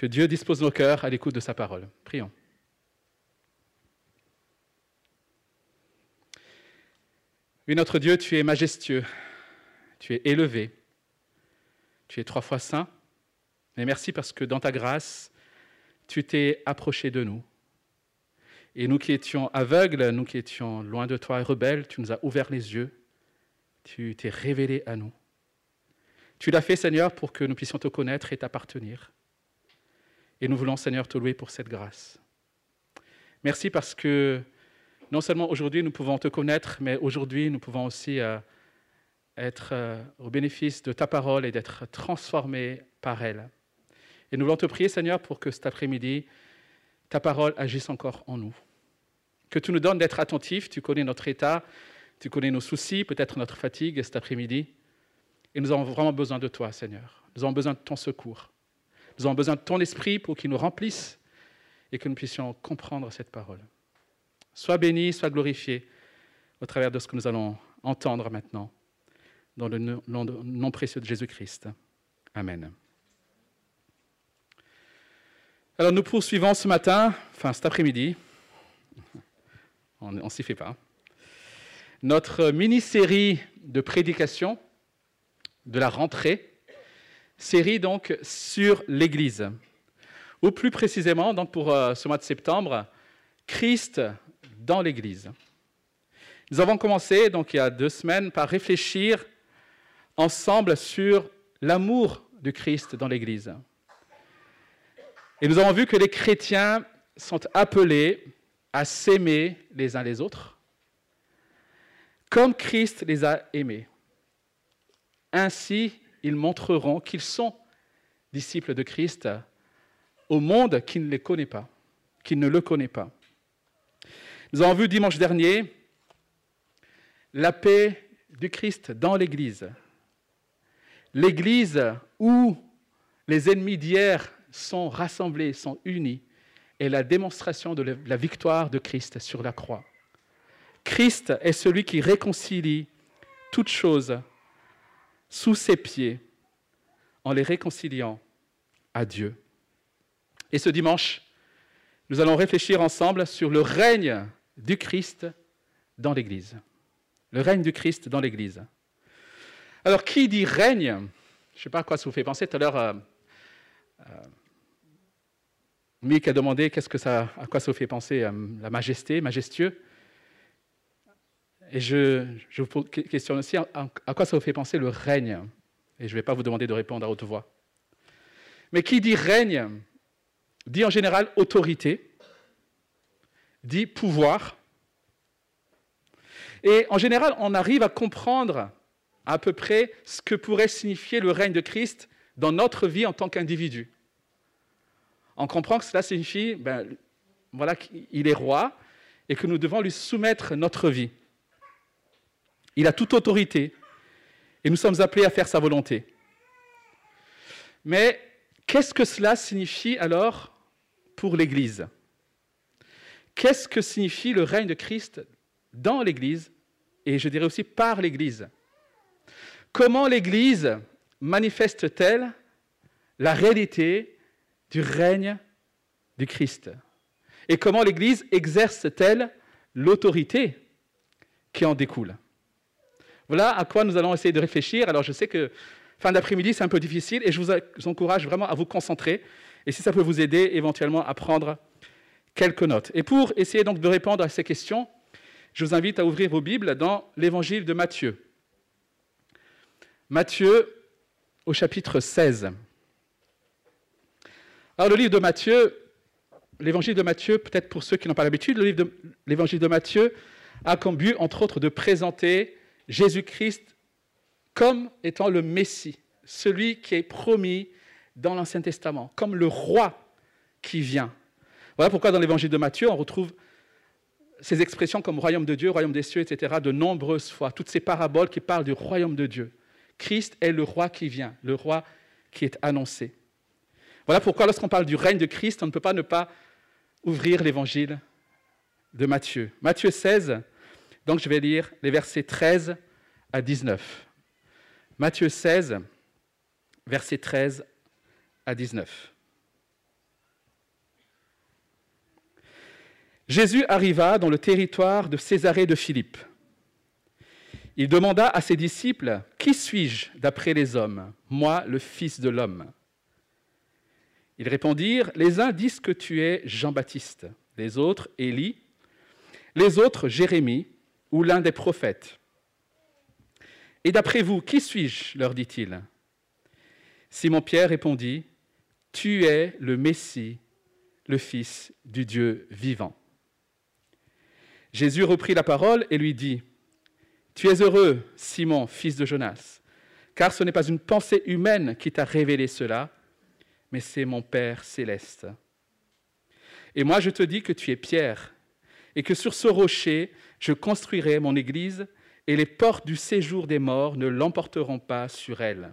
que Dieu dispose nos cœurs à l'écoute de sa parole. Prions. Oui, notre Dieu, tu es majestueux, tu es élevé, tu es trois fois saint. Et merci parce que dans ta grâce, tu t'es approché de nous. Et nous qui étions aveugles, nous qui étions loin de toi et rebelles, tu nous as ouvert les yeux, tu t'es révélé à nous. Tu l'as fait, Seigneur, pour que nous puissions te connaître et t'appartenir. Et nous voulons, Seigneur, te louer pour cette grâce. Merci parce que non seulement aujourd'hui nous pouvons te connaître, mais aujourd'hui nous pouvons aussi euh, être euh, au bénéfice de ta parole et d'être transformés par elle. Et nous voulons te prier, Seigneur, pour que cet après-midi, ta parole agisse encore en nous. Que tu nous donnes d'être attentifs, tu connais notre état, tu connais nos soucis, peut-être notre fatigue cet après-midi. Et nous avons vraiment besoin de toi, Seigneur. Nous avons besoin de ton secours. Nous avons besoin de ton esprit pour qu'il nous remplisse et que nous puissions comprendre cette parole. Sois béni, sois glorifié au travers de ce que nous allons entendre maintenant, dans le nom, précieux de Jésus-Christ. Amen. Alors nous poursuivons ce matin, enfin cet après-midi, on ne s'y fait pas, notre mini-série de prédication de la rentrée, série donc sur l'Église. Ou plus précisément, donc pour euh, ce mois de septembre, Christ dans l'Église. Nous avons commencé, donc il y a deux semaines, par réfléchir ensemble sur l'amour du Christ dans l'Église. Et nous avons vu que les chrétiens sont appelés à s'aimer les uns les autres, comme Christ les a aimés. Ainsi, ils montreront qu'ils sont disciples de Christ au monde qui ne les connaît pas, qui ne le connaît pas. Nous avons vu dimanche dernier la paix du Christ dans l'Église. L'Église où les ennemis d'hier sont rassemblés, sont unis, est la démonstration de la victoire de Christ sur la croix. Christ est celui qui réconcilie toutes choses sous ses pieds en les réconciliant à Dieu. Et ce dimanche, nous allons réfléchir ensemble sur le règne du Christ dans l'Église. Le règne du Christ dans l'Église. Alors, qui dit règne Je ne sais pas à quoi ça vous fait penser. Tout à l'heure, euh, euh, Mick a demandé qu'est-ce que ça, à quoi ça vous fait penser euh, la majesté, majestueux. Et je, je vous questionne aussi à quoi ça vous fait penser le règne? Et je ne vais pas vous demander de répondre à haute voix. Mais qui dit règne dit en général autorité, dit pouvoir. Et en général, on arrive à comprendre à peu près ce que pourrait signifier le règne de Christ dans notre vie en tant qu'individu. On comprend que cela signifie ben, voilà, qu'il est roi et que nous devons lui soumettre notre vie. Il a toute autorité et nous sommes appelés à faire sa volonté. Mais qu'est-ce que cela signifie alors pour l'Église? Qu'est-ce que signifie le règne de Christ dans l'Église et je dirais aussi par l'Église? Comment l'Église manifeste-t-elle la réalité du règne du Christ? Et comment l'Église exerce-t-elle l'autorité qui en découle? Voilà à quoi nous allons essayer de réfléchir. Alors je sais que fin d'après-midi, c'est un peu difficile et je vous encourage vraiment à vous concentrer et si ça peut vous aider éventuellement à prendre quelques notes. Et pour essayer donc de répondre à ces questions, je vous invite à ouvrir vos Bibles dans l'évangile de Matthieu. Matthieu au chapitre 16. Alors le livre de Matthieu, l'évangile de Matthieu, peut-être pour ceux qui n'ont pas l'habitude, le de l'évangile de Matthieu a comme but, entre autres, de présenter Jésus-Christ comme étant le Messie, celui qui est promis dans l'Ancien Testament, comme le roi qui vient. Voilà pourquoi dans l'évangile de Matthieu, on retrouve ces expressions comme royaume de Dieu, royaume des cieux, etc., de nombreuses fois, toutes ces paraboles qui parlent du royaume de Dieu. Christ est le roi qui vient, le roi qui est annoncé. Voilà pourquoi lorsqu'on parle du règne de Christ, on ne peut pas ne pas ouvrir l'évangile de Matthieu. Matthieu 16, donc je vais lire les versets 13 à 19. Matthieu 16, versets 13 à 19. Jésus arriva dans le territoire de Césarée de Philippe. Il demanda à ses disciples, Qui suis-je d'après les hommes, moi le Fils de l'homme Ils répondirent, Les uns disent que tu es Jean-Baptiste, les autres Élie, les autres Jérémie, ou l'un des prophètes. Et d'après vous, qui suis-je leur dit-il. Simon-Pierre répondit, Tu es le Messie, le Fils du Dieu vivant. Jésus reprit la parole et lui dit, Tu es heureux, Simon, fils de Jonas, car ce n'est pas une pensée humaine qui t'a révélé cela, mais c'est mon Père céleste. Et moi je te dis que tu es Pierre, et que sur ce rocher je construirai mon Église, et les portes du séjour des morts ne l'emporteront pas sur elle.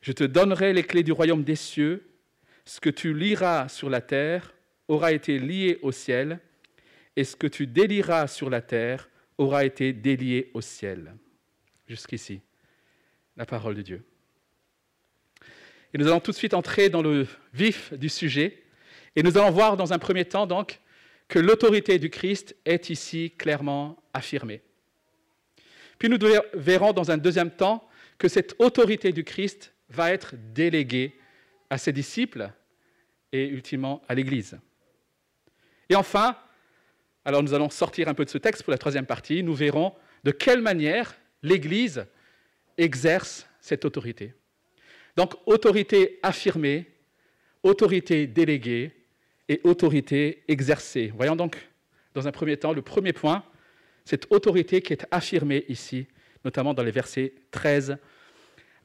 Je te donnerai les clés du royaume des cieux, ce que tu liras sur la terre aura été lié au ciel, et ce que tu délieras sur la terre aura été délié au ciel. Jusqu'ici, la parole de Dieu. Et nous allons tout de suite entrer dans le vif du sujet, et nous allons voir dans un premier temps donc que l'autorité du Christ est ici clairement affirmée. Puis nous verrons dans un deuxième temps que cette autorité du Christ va être déléguée à ses disciples et ultimement à l'Église. Et enfin, alors nous allons sortir un peu de ce texte pour la troisième partie, nous verrons de quelle manière l'Église exerce cette autorité. Donc autorité affirmée, autorité déléguée et autorité exercée. Voyons donc dans un premier temps le premier point, cette autorité qui est affirmée ici, notamment dans les versets 13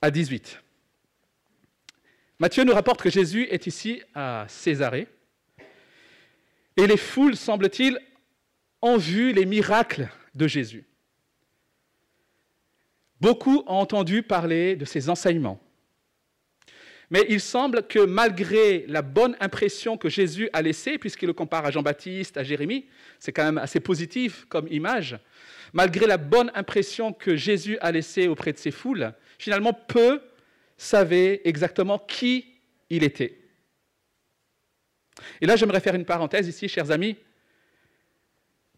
à 18. Matthieu nous rapporte que Jésus est ici à Césarée. Et les foules, semble-t-il, ont vu les miracles de Jésus. Beaucoup ont entendu parler de ses enseignements. Mais il semble que malgré la bonne impression que Jésus a laissée, puisqu'il le compare à Jean-Baptiste, à Jérémie, c'est quand même assez positif comme image, malgré la bonne impression que Jésus a laissée auprès de ses foules, finalement peu savaient exactement qui il était. Et là, j'aimerais faire une parenthèse ici, chers amis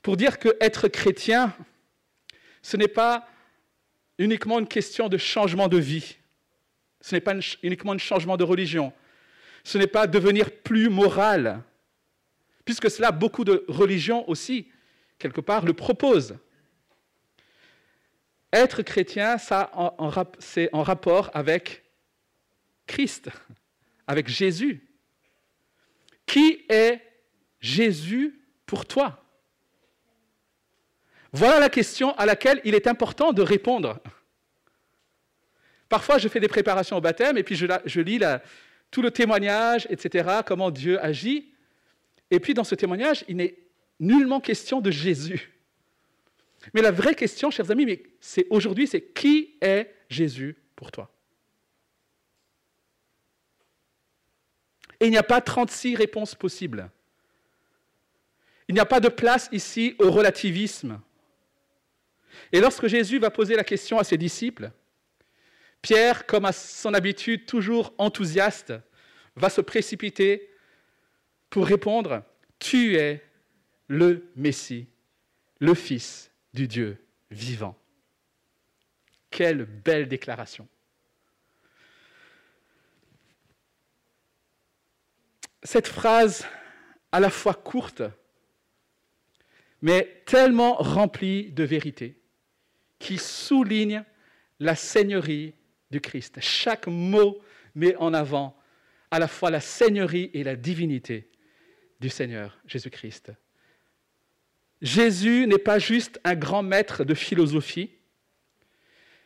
pour dire que être chrétien, ce n'est pas uniquement une question de changement de vie, ce n'est pas uniquement un changement de religion, ce n'est pas devenir plus moral, puisque cela, beaucoup de religions aussi, quelque part, le proposent. Être chrétien, ça, c'est en rapport avec Christ, avec Jésus. Qui est Jésus pour toi? Voilà la question à laquelle il est important de répondre. Parfois, je fais des préparations au baptême et puis je, lis tout le témoignage, etc., comment Dieu agit. Et puis dans ce témoignage, il n'est nullement question de Jésus. Mais la vraie question, chers amis, c'est aujourd'hui, c'est qui est Jésus pour toi? Et il n'y a pas 36 réponses possibles. Il n'y a pas de place ici au relativisme. Et lorsque Jésus va poser la question à ses disciples, Pierre, comme à son habitude toujours enthousiaste, va se précipiter pour répondre, Tu es le Messie, le Fils du Dieu vivant. Quelle belle déclaration. Cette phrase, à la fois courte, mais tellement remplie de vérité, qui souligne la seigneurie du Christ. Chaque mot met en avant à la fois la seigneurie et la divinité du Seigneur Jésus-Christ. Jésus n'est pas juste un grand maître de philosophie.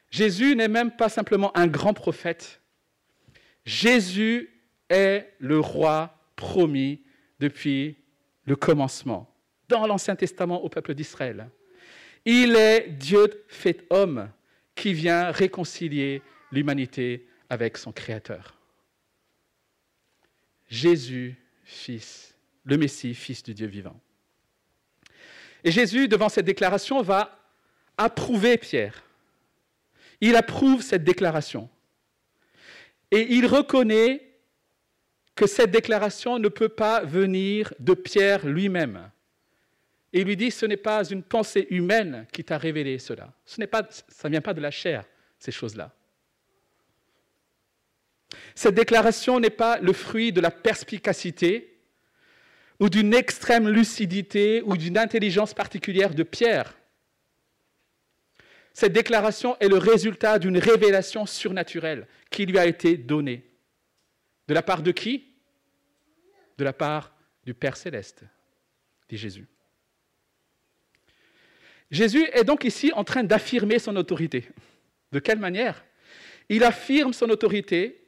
Jésus n'est même pas simplement un grand prophète. Jésus est le roi promis depuis le commencement, dans l'Ancien Testament au peuple d'Israël. Il est Dieu fait homme qui vient réconcilier l'humanité avec son Créateur. Jésus, Fils, le Messie, Fils du Dieu vivant. Et Jésus, devant cette déclaration, va approuver Pierre. Il approuve cette déclaration. Et il reconnaît que cette déclaration ne peut pas venir de Pierre lui-même, Et il lui dit, ce n'est pas une pensée humaine qui t'a révélé cela. Ça ne vient pas de la chair, ces choses-là. Cette déclaration n'est pas le fruit de la perspicacité ou d'une extrême lucidité ou d'une intelligence particulière de Pierre. Cette déclaration est le résultat d'une révélation surnaturelle qui lui a été donnée. De la part de qui? De la part du Père céleste, dit Jésus. Jésus est donc ici en train d'affirmer son autorité. De quelle manière? Il affirme son autorité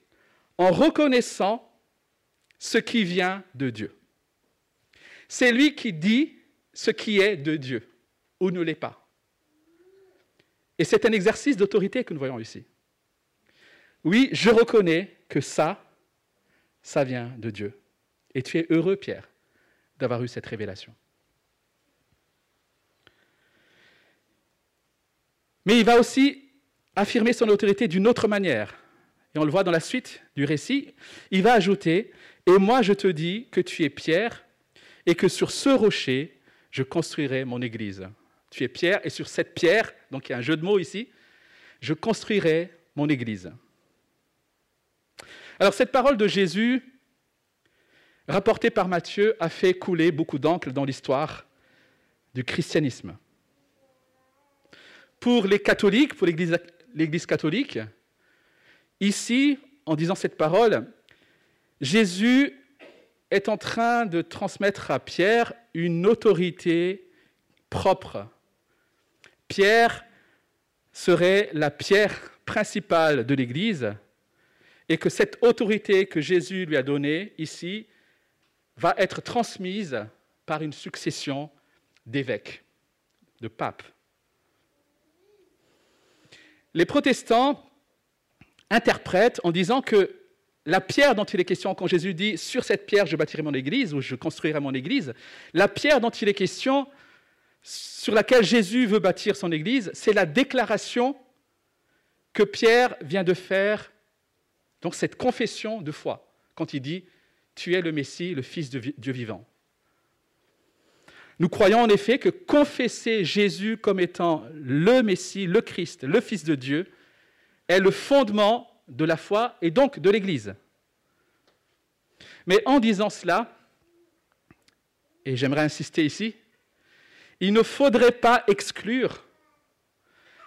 en reconnaissant ce qui vient de Dieu. C'est lui qui dit ce qui est de Dieu ou ne l'est pas. Et c'est un exercice d'autorité que nous voyons ici. Oui, je reconnais que ça, ça vient de Dieu. Et tu es heureux, Pierre, d'avoir eu cette révélation. Mais il va aussi affirmer son autorité d'une autre manière. Et on le voit dans la suite du récit. Il va ajouter, Et moi je te dis que tu es Pierre, et que sur ce rocher, je construirai mon église. Tu es Pierre, et sur cette pierre, donc il y a un jeu de mots ici, je construirai mon église. Alors cette parole de Jésus, rapportée par Matthieu, a fait couler beaucoup d'encre dans l'histoire du christianisme. Pour les catholiques, pour l'Église catholique, ici, en disant cette parole, Jésus est en train de transmettre à Pierre une autorité propre. Pierre serait la pierre principale de l'Église et que cette autorité que Jésus lui a donnée ici va être transmise par une succession d'évêques, de papes. Les protestants interprètent en disant que la pierre dont il est question quand Jésus dit sur cette pierre je bâtirai mon église ou je construirai mon église, la pierre dont il est question sur laquelle Jésus veut bâtir son église, c'est la déclaration que Pierre vient de faire, donc cette confession de foi, quand il dit Tu es le Messie, le Fils de Dieu vivant. Nous croyons en effet que confesser Jésus comme étant le Messie, le Christ, le Fils de Dieu, est le fondement de la foi et donc de l'Église. Mais en disant cela, et j'aimerais insister ici, il ne faudrait pas exclure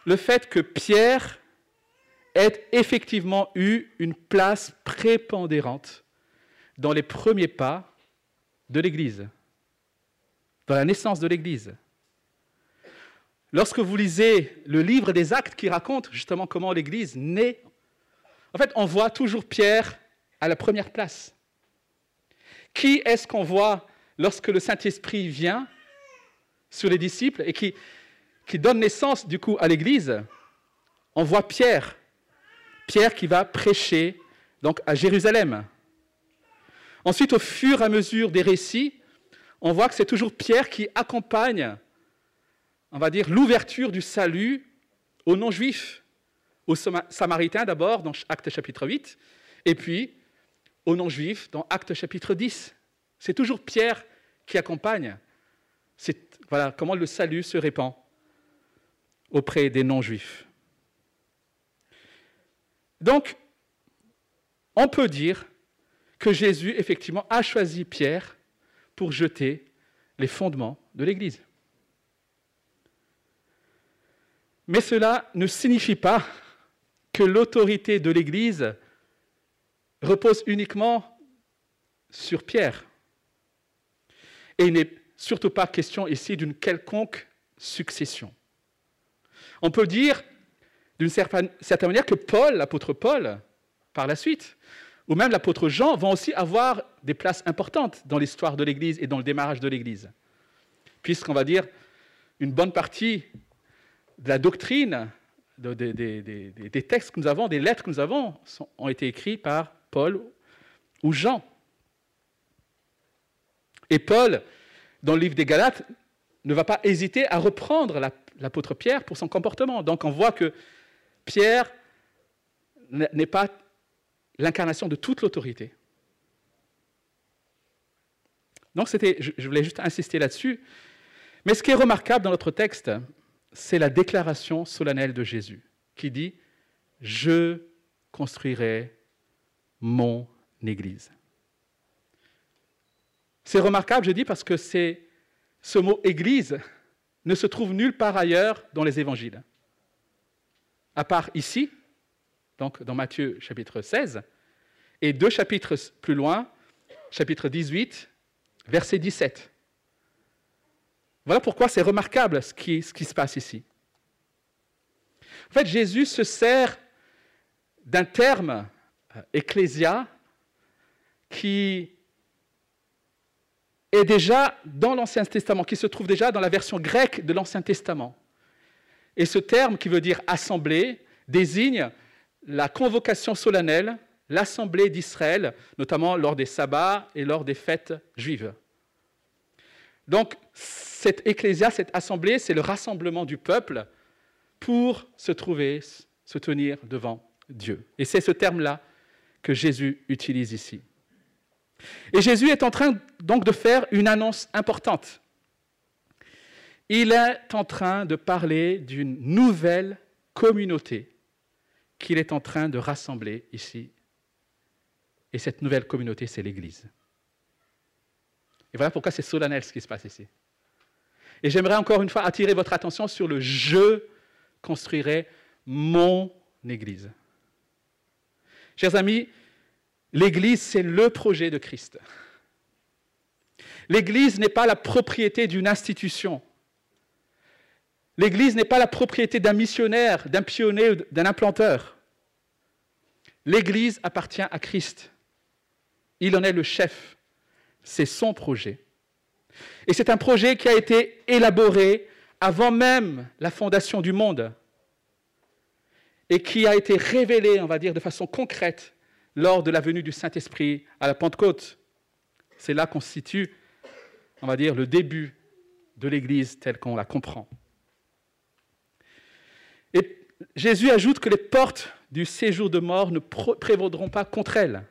le fait que Pierre ait effectivement eu une place prépondérante dans les premiers pas de l'Église dans la naissance de l'Église. Lorsque vous lisez le livre des actes qui raconte justement comment l'Église naît, en fait, on voit toujours Pierre à la première place. Qui est-ce qu'on voit lorsque le Saint-Esprit vient sur les disciples et qui, qui donne naissance du coup à l'Église? On voit Pierre. Pierre qui va prêcher donc à Jérusalem. Ensuite, au fur et à mesure des récits, on voit que c'est toujours Pierre qui accompagne, on va dire, l'ouverture du salut aux non-juifs, aux samaritains d'abord dans Acte chapitre 8, et puis aux non-juifs dans Acte chapitre 10. C'est toujours Pierre qui accompagne. Voilà comment le salut se répand auprès des non-juifs. Donc, on peut dire que Jésus, effectivement, a choisi Pierre pour jeter les fondements de l'Église. Mais cela ne signifie pas que l'autorité de l'Église repose uniquement sur Pierre. Et il n'est surtout pas question ici d'une quelconque succession. On peut dire d'une certaine manière que Paul, l'apôtre Paul, par la suite, ou même l'apôtre Jean vont aussi avoir des places importantes dans l'histoire de l'Église et dans le démarrage de l'Église. Puisqu'on va dire, une bonne partie de la doctrine, des textes que nous avons, des lettres que nous avons, ont été écrits par Paul ou Jean. Et Paul, dans le livre des Galates, ne va pas hésiter à reprendre l'apôtre Pierre pour son comportement. Donc on voit que Pierre n'est pas l'incarnation de toute l'autorité. Donc, c'était, je voulais juste insister là-dessus. Mais ce qui est remarquable dans notre texte, c'est la déclaration solennelle de Jésus, qui dit, je construirai mon Église. C'est remarquable, je dis, parce que ce mot Église ne se trouve nulle part ailleurs dans les évangiles. À part ici, donc dans Matthieu chapitre 16, et deux chapitres plus loin, chapitre 18, verset 17. Voilà pourquoi c'est remarquable ce qui, se passe ici. En fait, Jésus se sert d'un terme euh, ecclésia qui est déjà dans l'Ancien Testament, qui se trouve déjà dans la version grecque de l'Ancien Testament. Et ce terme qui veut dire assemblée désigne la convocation solennelle, l'assemblée d'Israël, notamment lors des sabbats et lors des fêtes juives. Donc, cette ecclésia, cette assemblée, c'est le rassemblement du peuple pour se trouver, se tenir devant Dieu. Et c'est ce terme-là que Jésus utilise ici. Et Jésus est en train donc de faire une annonce importante. Il est en train de parler d'une nouvelle communauté qu'il est en train de rassembler ici. Et cette nouvelle communauté, c'est l'Église. Et voilà pourquoi c'est solennel ce qui se passe ici. Et j'aimerais encore une fois attirer votre attention sur le je construirai mon Église. Chers amis, l'Église, c'est le projet de Christ. L'Église n'est pas la propriété d'une institution. L'Église n'est pas la propriété d'un missionnaire, d'un pionnier, d'un implanteur. L'Église appartient à Christ. Il en est le chef. C'est son projet. Et c'est un projet qui a été élaboré avant même la fondation du monde et qui a été révélé, on va dire, de façon concrète lors de la venue du Saint-Esprit à la Pentecôte. C'est là qu'on situe, on va dire, le début de l'Église telle qu'on la comprend. Et Jésus ajoute que les portes du séjour de mort ne prévaudront pas contre elle.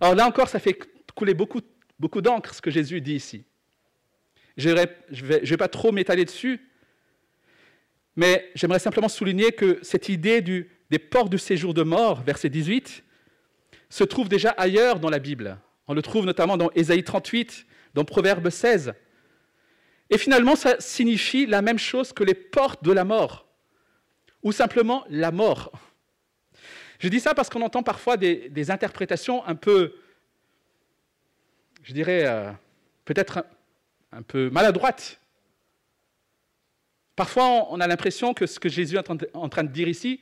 Alors là encore, ça fait couler beaucoup, beaucoup d'encre ce que Jésus dit ici. Je ne vais, pas trop m'étaler dessus, mais j'aimerais simplement souligner que cette idée des portes du séjour de mort, verset 18, se trouve déjà ailleurs dans la Bible. On le trouve notamment dans Ésaïe 38, dans Proverbe 16. Et finalement, ça signifie la même chose que les portes de la mort, ou simplement la mort. Je dis ça parce qu'on entend parfois des, interprétations un peu, je dirais, euh, peut-être un, peu maladroites. Parfois, on a l'impression que ce que Jésus est en train de dire ici,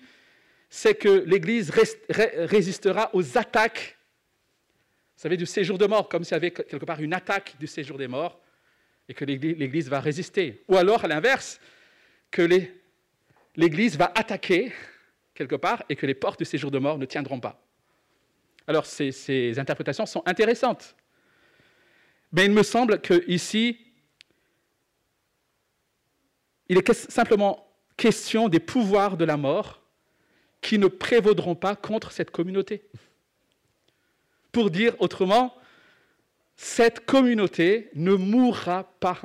c'est que l'Église résistera aux attaques, vous savez, du séjour de mort, comme s'il y avait quelque part une attaque du séjour des morts, et que l'Église va résister. Ou alors, à l'inverse, que l'Église va attaquer quelque part et que les portes du séjour de mort ne tiendront pas. Alors, ces interprétations sont intéressantes. Mais il me semble qu'ici, il est simplement question des pouvoirs de la mort qui ne prévaudront pas contre cette communauté. Pour dire autrement, cette communauté ne mourra pas.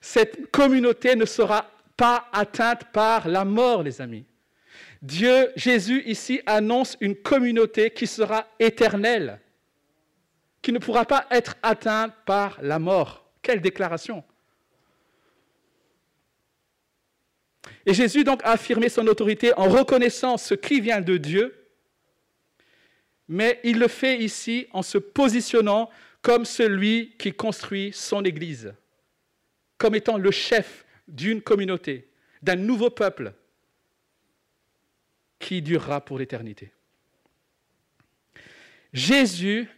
Cette communauté ne sera pas atteinte par la mort, les amis. Dieu, Jésus ici annonce une communauté qui sera éternelle, qui ne pourra pas être atteinte par la mort. Quelle déclaration Et Jésus donc a affirmé son autorité en reconnaissant ce qui vient de Dieu, mais il le fait ici en se positionnant comme celui qui construit son Église, comme étant le chef d'une communauté, d'un nouveau peuple qui durera pour l'éternité. Jésus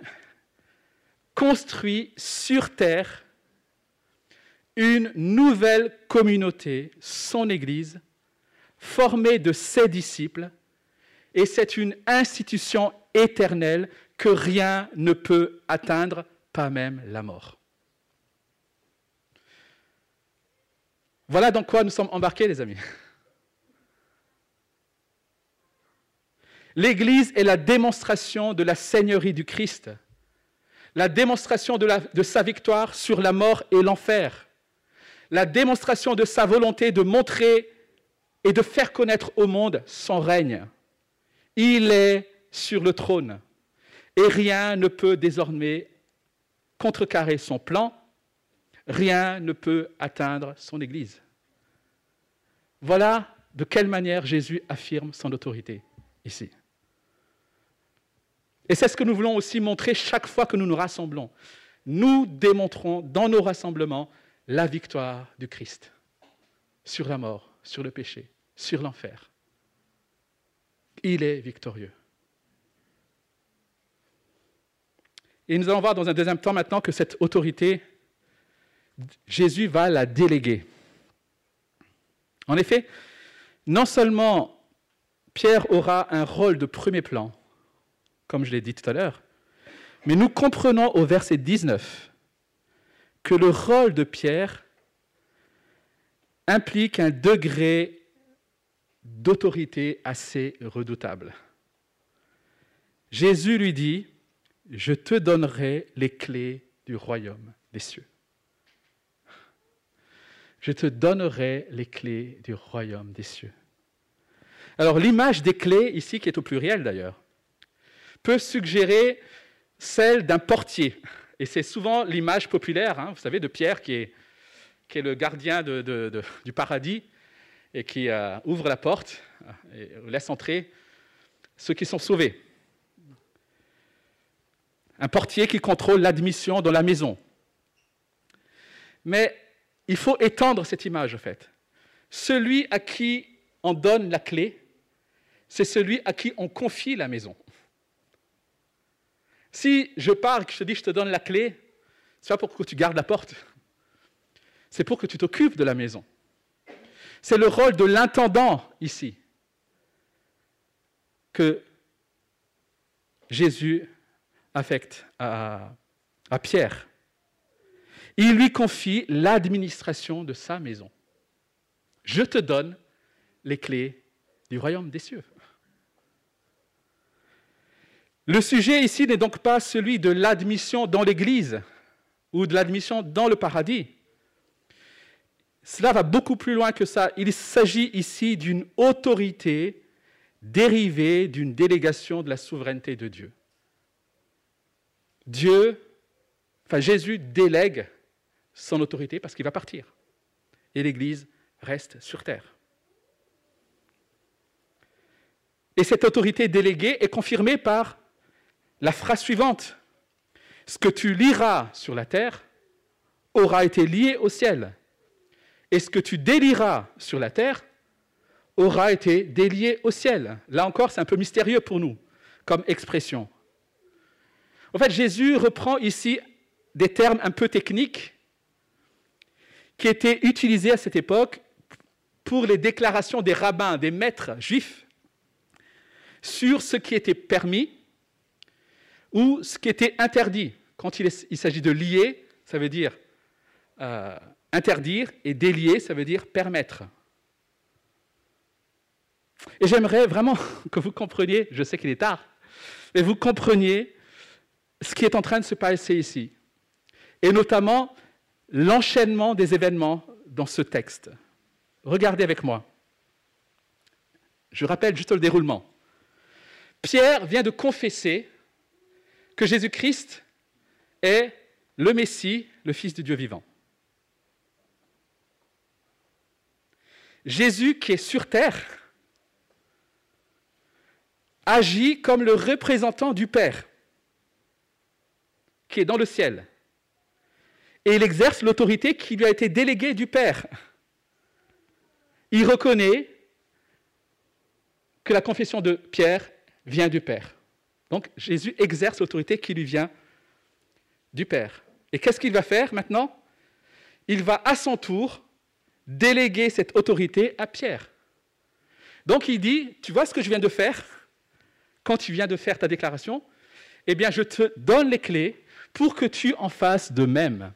construit sur terre une nouvelle communauté, son Église, formée de ses disciples, et c'est une institution éternelle que rien ne peut atteindre, pas même la mort. Voilà dans quoi nous sommes embarqués, les amis. L'Église est la démonstration de la Seigneurie du Christ, la démonstration de, sa victoire sur la mort et l'enfer. La démonstration de sa volonté de montrer et de faire connaître au monde son règne. Il est sur le trône et rien ne peut désormais contrecarrer son plan, rien ne peut atteindre son Église. Voilà de quelle manière Jésus affirme son autorité ici. Et c'est ce que nous voulons aussi montrer chaque fois que nous nous rassemblons. Nous démontrons dans nos rassemblements la victoire du Christ sur la mort, sur le péché, sur l'enfer. Il est victorieux. Et nous allons voir dans un deuxième temps maintenant que cette autorité, Jésus va la déléguer. En effet, non seulement Pierre aura un rôle de premier plan, comme je l'ai dit tout à l'heure, mais nous comprenons au verset 19 que le rôle de Pierre implique un degré d'autorité assez redoutable. Jésus lui dit, je te donnerai les clés du royaume des cieux. Je te donnerai les clés du royaume des cieux. Alors l'image des clés, ici qui est au pluriel d'ailleurs, peut suggérer celle d'un portier. Et c'est souvent l'image populaire, hein, vous savez, de Pierre qui est, le gardien du paradis et qui euh, ouvre la porte et laisse entrer ceux qui sont sauvés. Un portier qui contrôle l'admission dans la maison. Mais il faut étendre cette image, en fait. Celui à qui on donne la clé, c'est celui à qui on confie la maison. Si je pars et que je te dis je te donne la clé, c'est pas pour que tu gardes la porte, c'est pour que tu t'occupes de la maison. C'est le rôle de l'intendant ici que Jésus affecte à Pierre. Il lui confie l'administration de sa maison. Je te donne les clés du royaume des cieux. Le sujet ici n'est donc pas celui de l'admission dans l'Église ou de l'admission dans le paradis. Cela va beaucoup plus loin que ça. Il s'agit ici d'une autorité dérivée d'une délégation de la souveraineté de Dieu. Dieu, enfin Jésus délègue son autorité parce qu'il va partir. Et l'Église reste sur terre. Et cette autorité déléguée est confirmée par la phrase suivante. Ce que tu liras sur la terre aura été lié au ciel. Et ce que tu délieras sur la terre aura été délié au ciel. Là encore, c'est un peu mystérieux pour nous comme expression. En fait, Jésus reprend ici des termes un peu techniques qui étaient utilisés à cette époque pour les déclarations des rabbins, des maîtres juifs, sur ce qui était permis ou ce qui était interdit. Quand il, s'agit de lier, ça veut dire euh, interdire, et délier, ça veut dire permettre. Et j'aimerais vraiment que vous compreniez, je sais qu'il est tard, mais vous compreniez ce qui est en train de se passer ici, et notamment l'enchaînement des événements dans ce texte. Regardez avec moi. Je rappelle juste le déroulement. Pierre vient de confesser que Jésus-Christ est le Messie, le Fils du Dieu vivant. Jésus qui est sur terre agit comme le représentant du Père qui est dans le ciel. Et il exerce l'autorité qui lui a été déléguée du Père. Il reconnaît que la confession de Pierre vient du Père. Donc Jésus exerce l'autorité qui lui vient du Père. Et qu'est-ce qu'il va faire maintenant? Il va à son tour déléguer cette autorité à Pierre. Donc il dit, tu vois ce que je viens de faire? Quand tu viens de faire ta déclaration Eh bien, je te donne les clés pour que tu en fasses de même.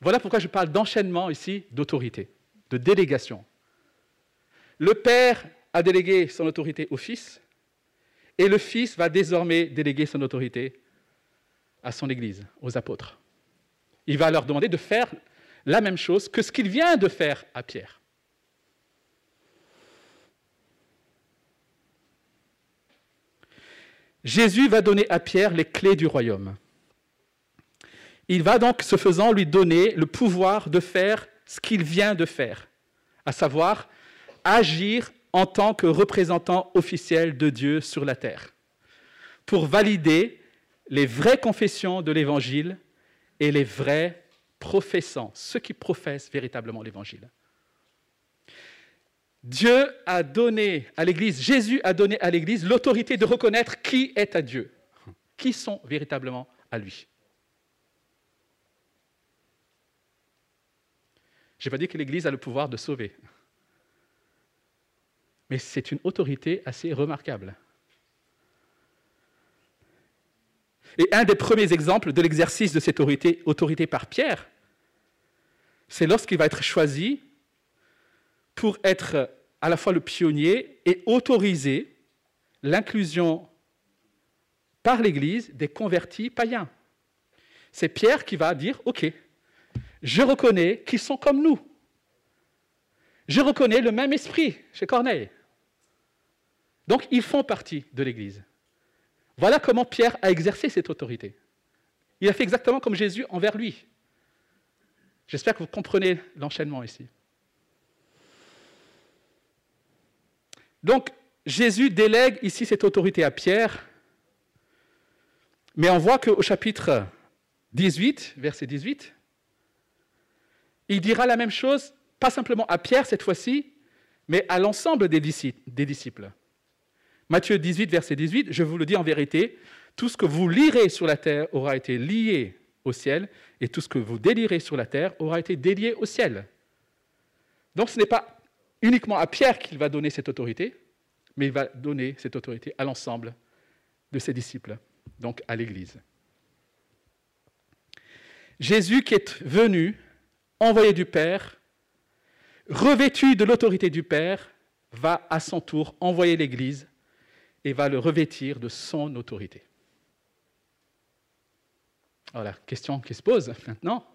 Voilà pourquoi je parle d'enchaînement ici, d'autorité, de délégation. Le Père a délégué son autorité au Fils, et le Fils va désormais déléguer son autorité à son Église, aux apôtres. Il va leur demander de faire la même chose que ce qu'il vient de faire à Pierre. Jésus va donner à Pierre les clés du royaume. Il va donc, ce faisant, lui donner le pouvoir de faire ce qu'il vient de faire, à savoir agir en tant que représentant officiel de Dieu sur la terre, pour valider les vraies confessions de l'Évangile et les vrais professants, ceux qui professent véritablement l'Évangile. Dieu a donné à l'Église, Jésus a donné à l'Église l'autorité de reconnaître qui est à Dieu, qui sont véritablement à lui. Je n'ai pas dit que l'Église a le pouvoir de sauver, mais c'est une autorité assez remarquable. Et un des premiers exemples de l'exercice de cette autorité, autorité par Pierre, c'est lorsqu'il va être choisi pour être à la fois le pionnier et autoriser l'inclusion par l'Église des convertis païens. C'est Pierre qui va dire, OK, je reconnais qu'ils sont comme nous. Je reconnais le même esprit chez Corneille. Donc ils font partie de l'Église. Voilà comment Pierre a exercé cette autorité. Il a fait exactement comme Jésus envers lui. J'espère que vous comprenez l'enchaînement ici. Donc, Jésus délègue ici cette autorité à Pierre, mais on voit qu'au chapitre 18, verset 18, il dira la même chose, pas simplement à Pierre cette fois-ci, mais à l'ensemble des disciples. Matthieu 18, verset 18, je vous le dis en vérité, tout ce que vous lirez sur la terre aura été lié au ciel, et tout ce que vous délirez sur la terre aura été délié au ciel. Donc ce n'est pas uniquement à Pierre qu'il va donner cette autorité, mais il va donner cette autorité à l'ensemble de ses disciples, donc à l'Église. Jésus qui est venu, envoyé du Père, revêtu de l'autorité du Père, va à son tour envoyer l'Église et va le revêtir de son autorité. Alors la question qui se pose maintenant,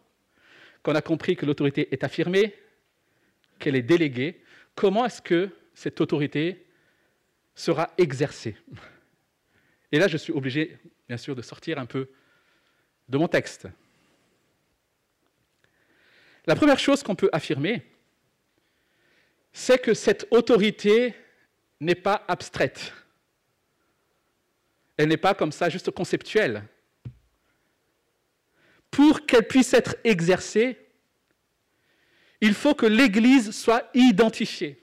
qu'on a compris que l'autorité est affirmée, qu'elle est déléguée, comment est-ce que cette autorité sera exercée? Et là, je suis obligé, bien sûr, de sortir un peu de mon texte. La première chose qu'on peut affirmer, c'est que cette autorité n'est pas abstraite. Elle n'est pas comme ça juste conceptuelle. Pour qu'elle puisse être exercée, il faut que l'Église soit identifiée.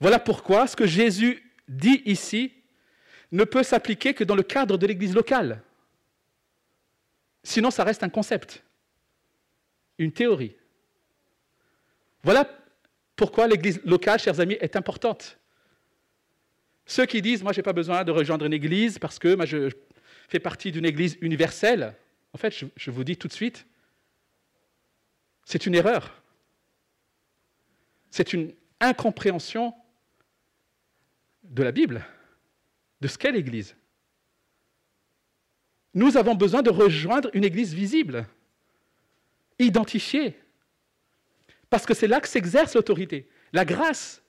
Voilà pourquoi ce que Jésus dit ici ne peut s'appliquer que dans le cadre de l'Église locale. Sinon, ça reste un concept, une théorie. Voilà pourquoi l'Église locale, chers amis, est importante. Ceux qui disent, moi, je n'ai pas besoin de rejoindre une Église parce que moi, je fais partie d'une Église universelle, en fait, je vous dis tout de suite, c'est une erreur. C'est une incompréhension de la Bible, de ce qu'est l'Église. Nous avons besoin de rejoindre une Église visible, identifiée, parce que c'est là que s'exerce l'autorité. La grâce,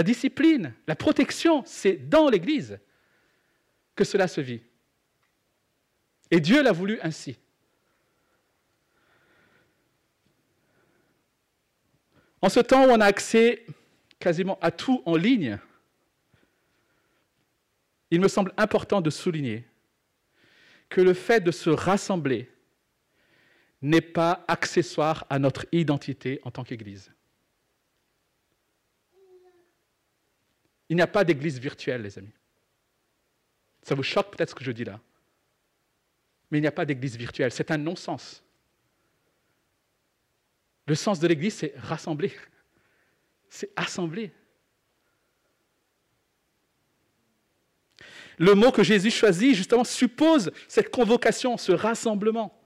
la discipline, la protection, c'est dans l'Église que cela se vit. Et Dieu l'a voulu ainsi. En ce temps où on a accès quasiment à tout en ligne, il me semble important de souligner que le fait de se rassembler n'est pas accessoire à notre identité en tant qu'Église. Il n'y a pas d'église virtuelle, les amis. Ça vous choque peut-être ce que je dis là. Mais il n'y a pas d'église virtuelle. C'est un non-sens. Le sens de l'église, c'est rassembler. C'est assembler. Le mot que Jésus choisit, justement, suppose cette convocation, ce rassemblement.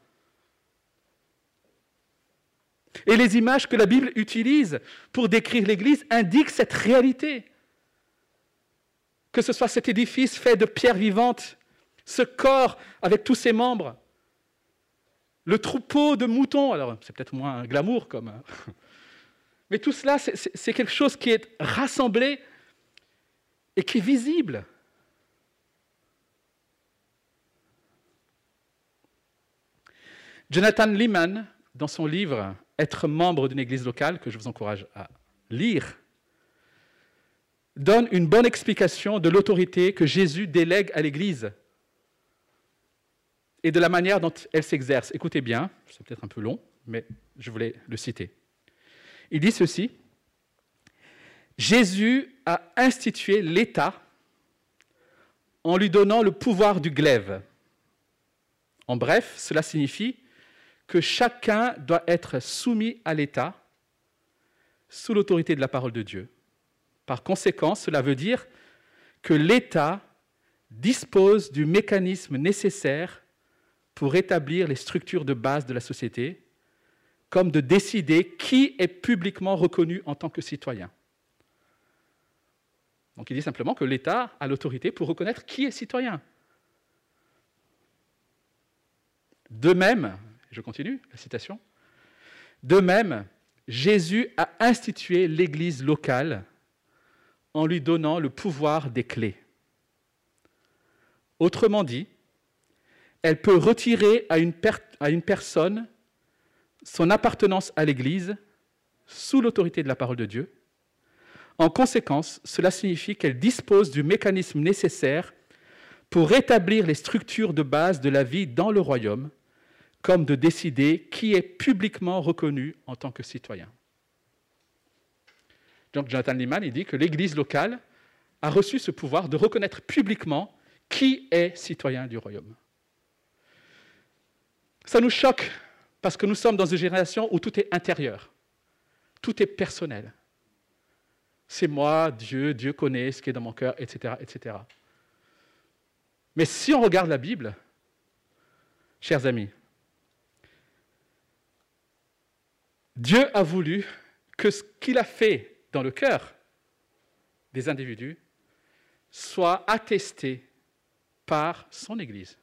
Et les images que la Bible utilise pour décrire l'Église indiquent cette réalité. Que ce soit cet édifice fait de pierres vivantes, ce corps avec tous ses membres, le troupeau de moutons. Alors, c'est peut-être moins un glamour comme. Mais tout cela, c'est quelque chose qui est rassemblé et qui est visible. Jonathan Lehman, dans son livre Être membre d'une église locale, que je vous encourage à lire, donne une bonne explication de l'autorité que Jésus délègue à l'église et de la manière dont elle s'exerce. Écoutez bien, c'est peut-être un peu long, mais je voulais le citer. Il dit ceci, Jésus a institué l'État en lui donnant le pouvoir du glaive. En bref, cela signifie que chacun doit être soumis à l'État sous l'autorité de la parole de Dieu. Par conséquent, cela veut dire que l'État dispose du mécanisme nécessaire pour établir les structures de base de la société, comme de décider qui est publiquement reconnu en tant que citoyen. Donc il dit simplement que l'État a l'autorité pour reconnaître qui est citoyen. De même, je continue la citation, de même, Jésus a institué l'Église locale en lui donnant le pouvoir des clés. Autrement dit, elle peut retirer à une, personne son appartenance à l'Église sous l'autorité de la parole de Dieu. En conséquence, cela signifie qu'elle dispose du mécanisme nécessaire pour rétablir les structures de base de la vie dans le royaume comme de décider qui est publiquement reconnu en tant que citoyen. Donc Jonathan Lehman il dit que l'Église locale a reçu ce pouvoir de reconnaître publiquement qui est citoyen du royaume. Ça nous choque parce que nous sommes dans une génération où tout est intérieur, tout est personnel. C'est moi, Dieu, Dieu connaît ce qui est dans mon cœur, etc., etc. Mais si on regarde la Bible, chers amis, Dieu a voulu que ce qu'il a fait dans le cœur des individus soit attesté par son Église.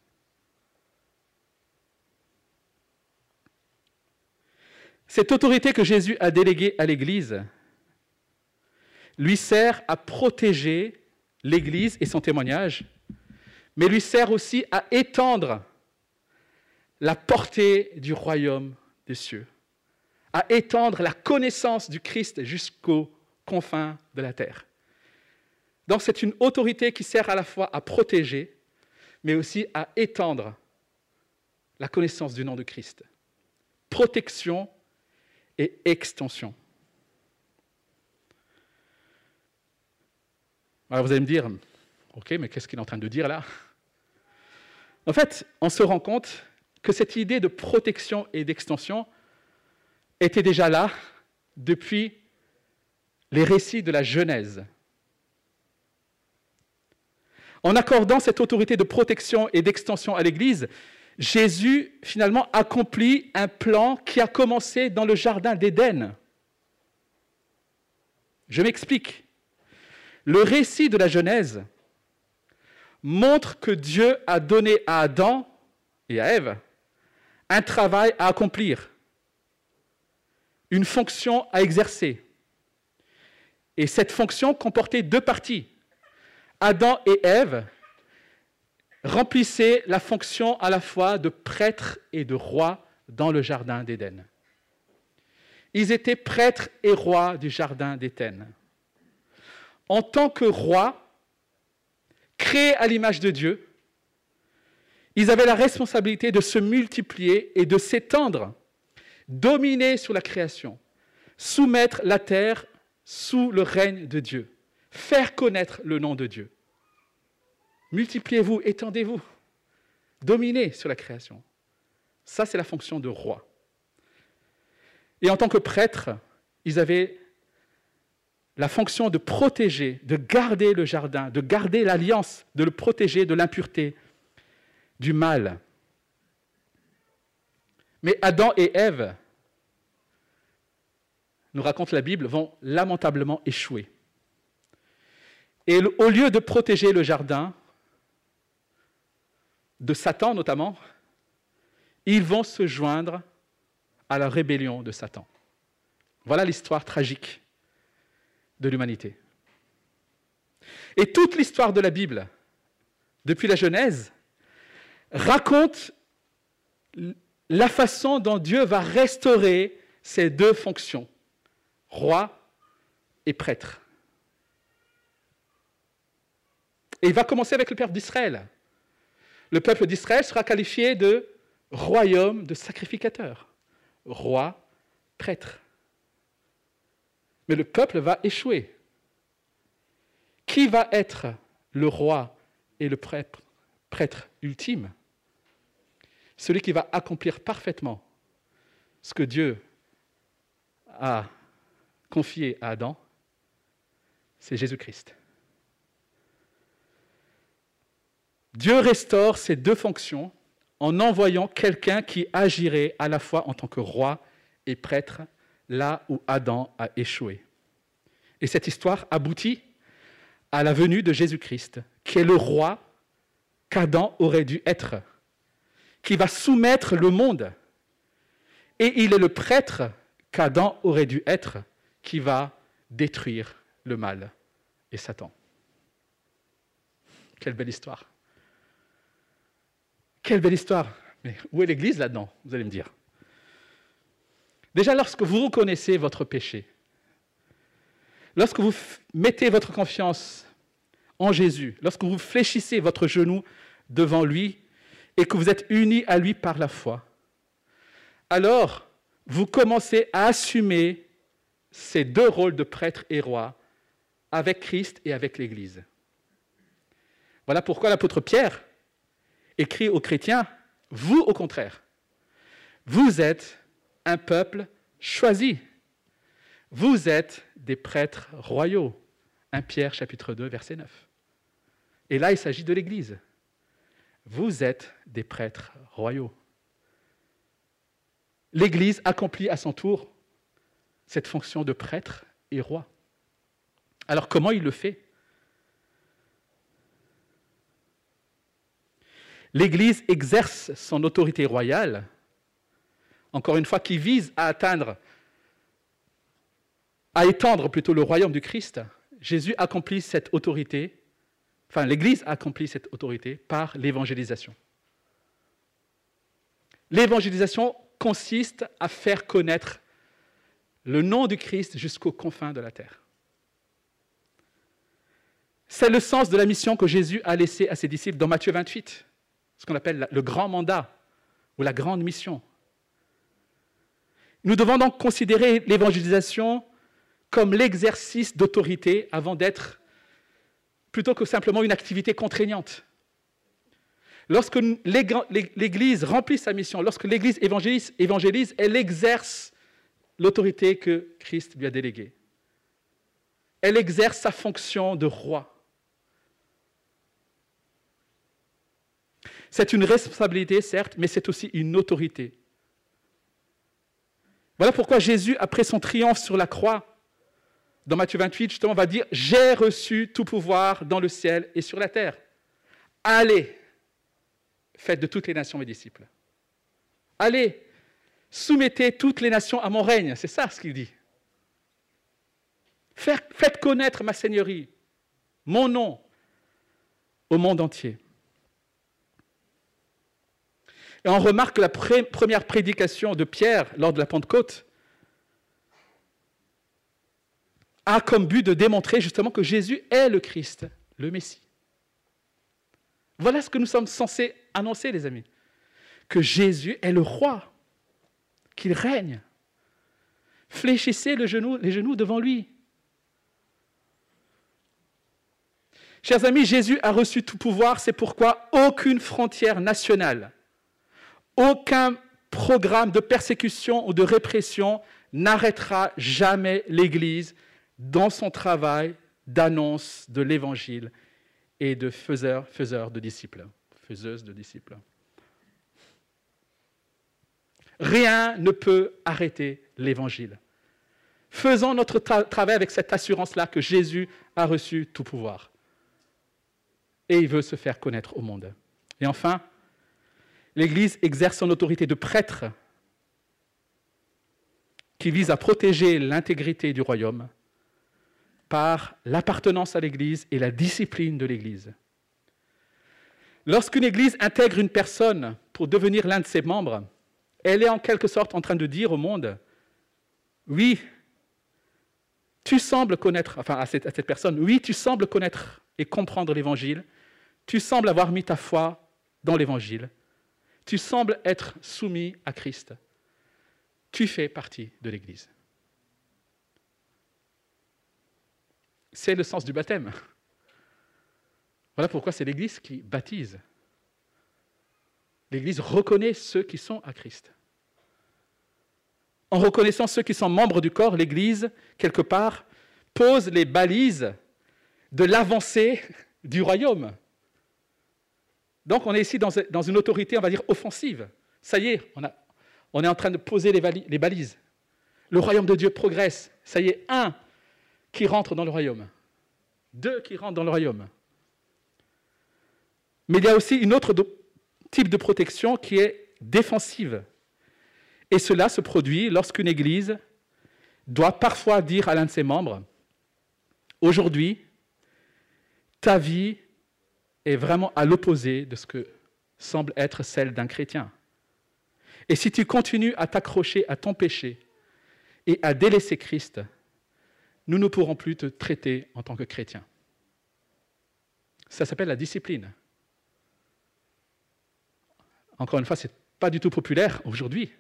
Cette autorité que Jésus a déléguée à l'Église lui sert à protéger l'Église et son témoignage, mais lui sert aussi à étendre la portée du royaume des cieux à étendre la connaissance du Christ jusqu'aux confins de la terre. Donc c'est une autorité qui sert à la fois à protéger, mais aussi à étendre la connaissance du nom de Christ. Protection et extension. Alors vous allez me dire, ok, mais qu'est-ce qu'il est en train de dire là? En fait, on se rend compte que cette idée de protection et d'extension, était déjà là depuis les récits de la Genèse. En accordant cette autorité de protection et d'extension à l'Église, Jésus finalement accomplit un plan qui a commencé dans le Jardin d'Éden. Je m'explique. Le récit de la Genèse montre que Dieu a donné à Adam et à Ève un travail à accomplir une fonction à exercer. Et cette fonction comportait deux parties. Adam et Ève remplissaient la fonction à la fois de prêtre et de roi dans le jardin d'Éden. Ils étaient prêtres et rois du jardin d'Éden. En tant que rois, créés à l'image de Dieu, ils avaient la responsabilité de se multiplier et de s'étendre dominer sur la création, soumettre la terre sous le règne de Dieu, faire connaître le nom de Dieu. Multipliez-vous, étendez-vous, dominez sur la création. Ça, c'est la fonction de roi. Et en tant que prêtre, ils avaient la fonction de protéger, de garder le jardin, de garder l'alliance, de le protéger de l'impureté, du mal. Mais Adam et Ève nous raconte la Bible, vont lamentablement échouer. Et au lieu de protéger le jardin, de Satan notamment, ils vont se joindre à la rébellion de Satan. Voilà l'histoire tragique de l'humanité. Et toute l'histoire de la Bible, depuis la Genèse, raconte la façon dont Dieu va restaurer ces deux fonctions, roi et prêtre. Et il va commencer avec le peuple d'Israël. Le peuple d'Israël sera qualifié de royaume de sacrificateur, roi, prêtre. Mais le peuple va échouer. Qui va être le roi et le prêtre, prêtre ultime? Celui qui va accomplir parfaitement ce que Dieu a confié à Adam, c'est Jésus-Christ. Dieu restaure ces deux fonctions en envoyant quelqu'un qui agirait à la fois en tant que roi et prêtre là où Adam a échoué. Et cette histoire aboutit à la venue de Jésus-Christ, qui est le roi qu'Adam aurait dû être, qui va soumettre le monde. Et il est le prêtre qu'Adam aurait dû être, qui va détruire le mal et Satan. Quelle belle histoire. Quelle belle histoire. Mais où est l'Église là-dedans Vous allez me dire? Déjà, lorsque vous reconnaissez votre péché, lorsque vous mettez votre confiance en Jésus, lorsque vous fléchissez votre genou devant lui et que vous êtes unis à lui par la foi, alors vous commencez à assumer ces deux rôles de prêtre et roi avec Christ et avec l'Église. Voilà pourquoi l'apôtre Pierre écrit aux chrétiens, vous au contraire, vous êtes un peuple choisi. Vous êtes des prêtres royaux. 1 Pierre chapitre 2 verset 9. Et là, il s'agit de l'Église. Vous êtes des prêtres royaux. L'Église accomplit à son tour cette fonction de prêtre et roi. Alors comment il le fait? L'Église exerce son autorité royale, encore une fois, qui vise à atteindre, à étendre plutôt le royaume du Christ. Jésus accomplit cette autorité, enfin l'Église accomplit cette autorité par l'évangélisation. L'évangélisation consiste à faire connaître le nom du Christ jusqu'aux confins de la terre. C'est le sens de la mission que Jésus a laissée à ses disciples dans Matthieu 28 ce qu'on appelle le grand mandat ou la grande mission. Nous devons donc considérer l'évangélisation comme l'exercice d'autorité avant d'être plutôt que simplement une activité contraignante. Lorsque l'Église remplit sa mission, lorsque l'Église évangélise, évangélise, elle exerce l'autorité que Christ lui a déléguée. Elle exerce sa fonction de roi. C'est une responsabilité, certes, mais c'est aussi une autorité. Voilà pourquoi Jésus, après son triomphe sur la croix, dans Matthieu 28, justement, va dire, j'ai reçu tout pouvoir dans le ciel et sur la terre. Allez, faites de toutes les nations mes disciples. Allez, soumettez toutes les nations à mon règne. C'est ça ce qu'il dit. Faites connaître ma seigneurie, mon nom, au monde entier. Et on remarque la première prédication de Pierre lors de la Pentecôte a comme but de démontrer justement que Jésus est le Christ, le Messie. Voilà ce que nous sommes censés annoncer, les amis. Que Jésus est le roi, qu'il règne. Fléchissez les genoux devant lui. Chers amis, Jésus a reçu tout pouvoir, c'est pourquoi aucune frontière nationale aucun programme de persécution ou de répression n'arrêtera jamais l'Église dans son travail d'annonce de l'Évangile et de faiseur, faiseur de disciples, faiseuse de disciples. Rien ne peut arrêter l'Évangile. Faisons notre travail avec cette assurance-là que Jésus a reçu tout pouvoir. Et il veut se faire connaître au monde. Et enfin, L'Église exerce son autorité de prêtre qui vise à protéger l'intégrité du royaume par l'appartenance à l'Église et la discipline de l'Église. Lorsqu'une Église intègre une personne pour devenir l'un de ses membres, elle est en quelque sorte en train de dire au monde, oui, tu sembles connaître, enfin à cette, personne, oui, tu sembles connaître et comprendre l'Évangile, tu sembles avoir mis ta foi dans l'Évangile, tu sembles être soumis à Christ, tu fais partie de l'Église. C'est le sens du baptême. Voilà pourquoi c'est l'Église qui baptise. L'Église reconnaît ceux qui sont à Christ. En reconnaissant ceux qui sont membres du corps, l'Église, quelque part, pose les balises de l'avancée du royaume. Donc on est ici dans une autorité, on va dire, offensive. Ça y est, on, est en train de poser les balises. Le royaume de Dieu progresse. Ça y est, un qui rentre dans le royaume. Deux qui rentrent dans le royaume. Mais il y a aussi un autre type de protection qui est défensive. Et cela se produit lorsqu'une Église doit parfois dire à l'un de ses membres, aujourd'hui, ta vie est vraiment à l'opposé de ce que semble être celle d'un chrétien. Et si tu continues à t'accrocher à ton péché et à délaisser Christ, nous ne pourrons plus te traiter en tant que chrétien. Ça s'appelle la discipline. Encore une fois, ce n'est pas du tout populaire aujourd'hui.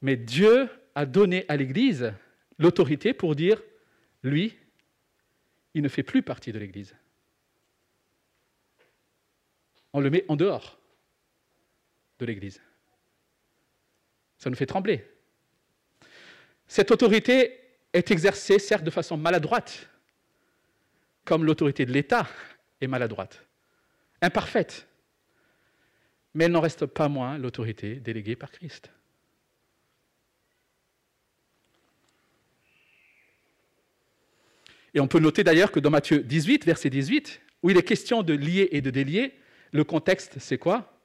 Mais Dieu a donné à l'Église l'autorité pour dire, lui, il ne fait plus partie de l'Église. On le met en dehors de l'Église. Ça nous fait trembler. Cette autorité est exercée, certes, de façon maladroite, comme l'autorité de l'État est maladroite, imparfaite mais elle n'en reste pas moins l'autorité déléguée par Christ. Et on peut noter d'ailleurs que dans Matthieu 18, verset 18, où il est question de lier et de délier, le contexte, c'est quoi?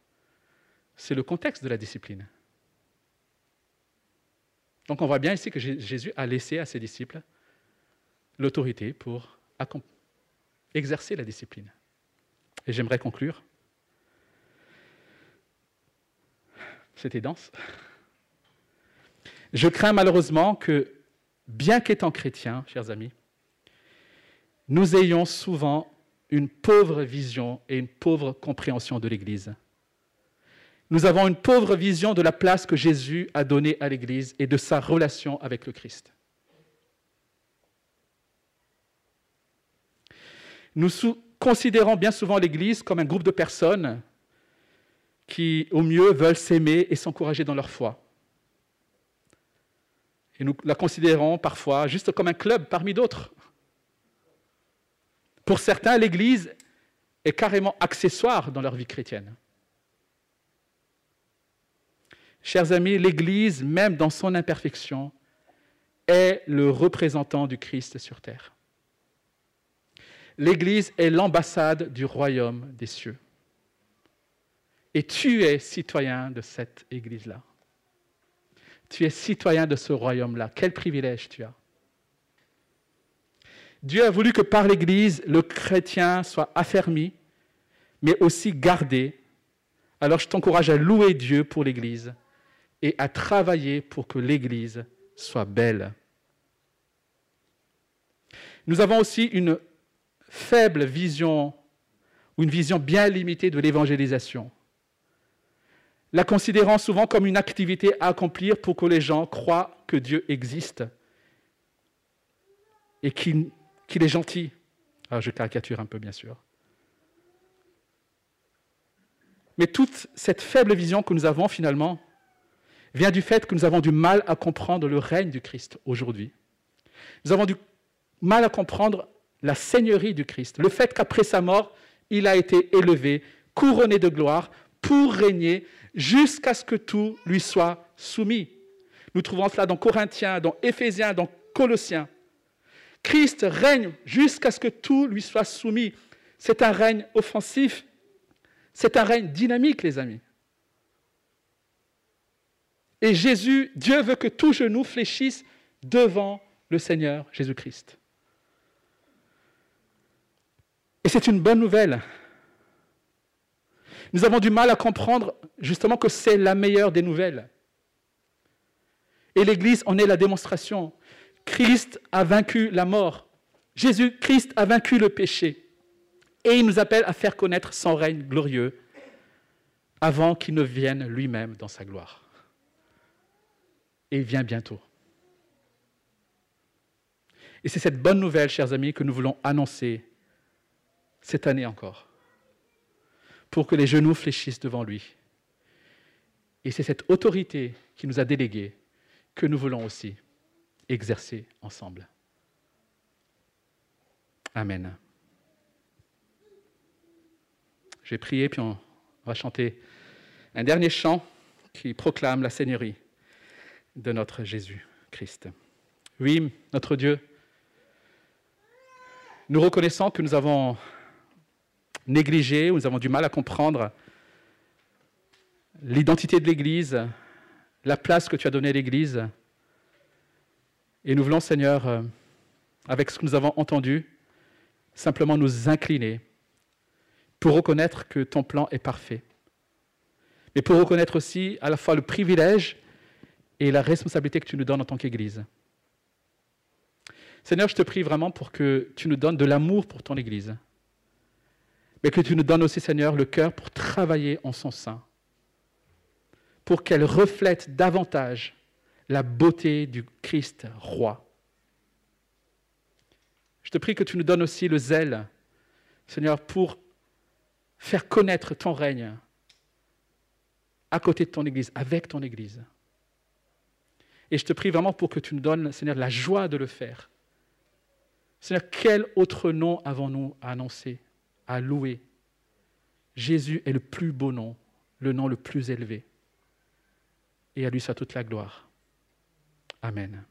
C'est le contexte de la discipline. Donc on voit bien ici que Jésus a laissé à ses disciples l'autorité pour exercer la discipline. Et j'aimerais conclure C'était dense. Je crains malheureusement que, bien qu'étant chrétiens, chers amis, nous ayons souvent une pauvre vision et une pauvre compréhension de l'Église. Nous avons une pauvre vision de la place que Jésus a donnée à l'Église et de sa relation avec le Christ. Nous considérons bien souvent l'Église comme un groupe de personnes qui, au mieux, veulent s'aimer et s'encourager dans leur foi. Et nous la considérons parfois juste comme un club parmi d'autres. Pour certains, l'Église est carrément accessoire dans leur vie chrétienne. Chers amis, l'Église, même dans son imperfection, est le représentant du Christ sur terre. L'Église est l'ambassade du royaume des cieux. Et tu es citoyen de cette Église-là. Tu es citoyen de ce royaume-là. Quel privilège tu as. Dieu a voulu que par l'Église, le chrétien soit affermi, mais aussi gardé. Alors je t'encourage à louer Dieu pour l'Église et à travailler pour que l'Église soit belle. Nous avons aussi une faible vision ou une vision bien limitée de l'évangélisation la considérant souvent comme une activité à accomplir pour que les gens croient que Dieu existe et qu'il est gentil. Alors je caricature un peu, bien sûr. Mais toute cette faible vision que nous avons finalement vient du fait que nous avons du mal à comprendre le règne du Christ aujourd'hui. Nous avons du mal à comprendre la seigneurie du Christ, le fait qu'après sa mort, il a été élevé, couronné de gloire pour régner jusqu'à ce que tout lui soit soumis. Nous trouvons cela dans Corinthiens, dans Éphésiens, dans Colossiens. Christ règne jusqu'à ce que tout lui soit soumis. C'est un règne offensif. C'est un règne dynamique, les amis. Et Jésus, Dieu veut que tout genou fléchisse devant le Seigneur Jésus-Christ. Et c'est une bonne nouvelle. Nous avons du mal à comprendre justement que c'est la meilleure des nouvelles. Et l'Église en est la démonstration. Christ a vaincu la mort. Jésus-Christ a vaincu le péché. Et il nous appelle à faire connaître son règne glorieux avant qu'il ne vienne lui-même dans sa gloire. Et il vient bientôt. Et c'est cette bonne nouvelle, chers amis, que nous voulons annoncer cette année encore, pour que les genoux fléchissent devant lui. Et c'est cette autorité qui nous a délégués que nous voulons aussi exercer ensemble. Amen. Je vais prier, puis on va chanter un dernier chant qui proclame la Seigneurie de notre Jésus-Christ. Oui, notre Dieu, nous reconnaissons que nous avons négligé, nous avons du mal à comprendre l'identité de l'Église, la place que tu as donnée à l'Église. Et nous voulons, Seigneur, euh, avec ce que nous avons entendu, simplement nous incliner pour reconnaître que ton plan est parfait. Mais pour reconnaître aussi à la fois le privilège et la responsabilité que tu nous donnes en tant qu'Église. Seigneur, je te prie vraiment pour que tu nous donnes de l'amour pour ton Église, mais que tu nous donnes aussi, Seigneur, le cœur pour travailler en son sein, pour qu'elle reflète davantage la beauté du Christ roi. Je te prie que tu nous donnes aussi le zèle, Seigneur, pour faire connaître ton règne à côté de ton Église, avec ton Église. Et je te prie vraiment pour que tu nous donnes, Seigneur, la joie de le faire. Seigneur, quel autre nom avons-nous à annoncer, à louer Jésus est le plus beau nom, le nom le plus élevé. Et à lui soit toute la gloire. Amen.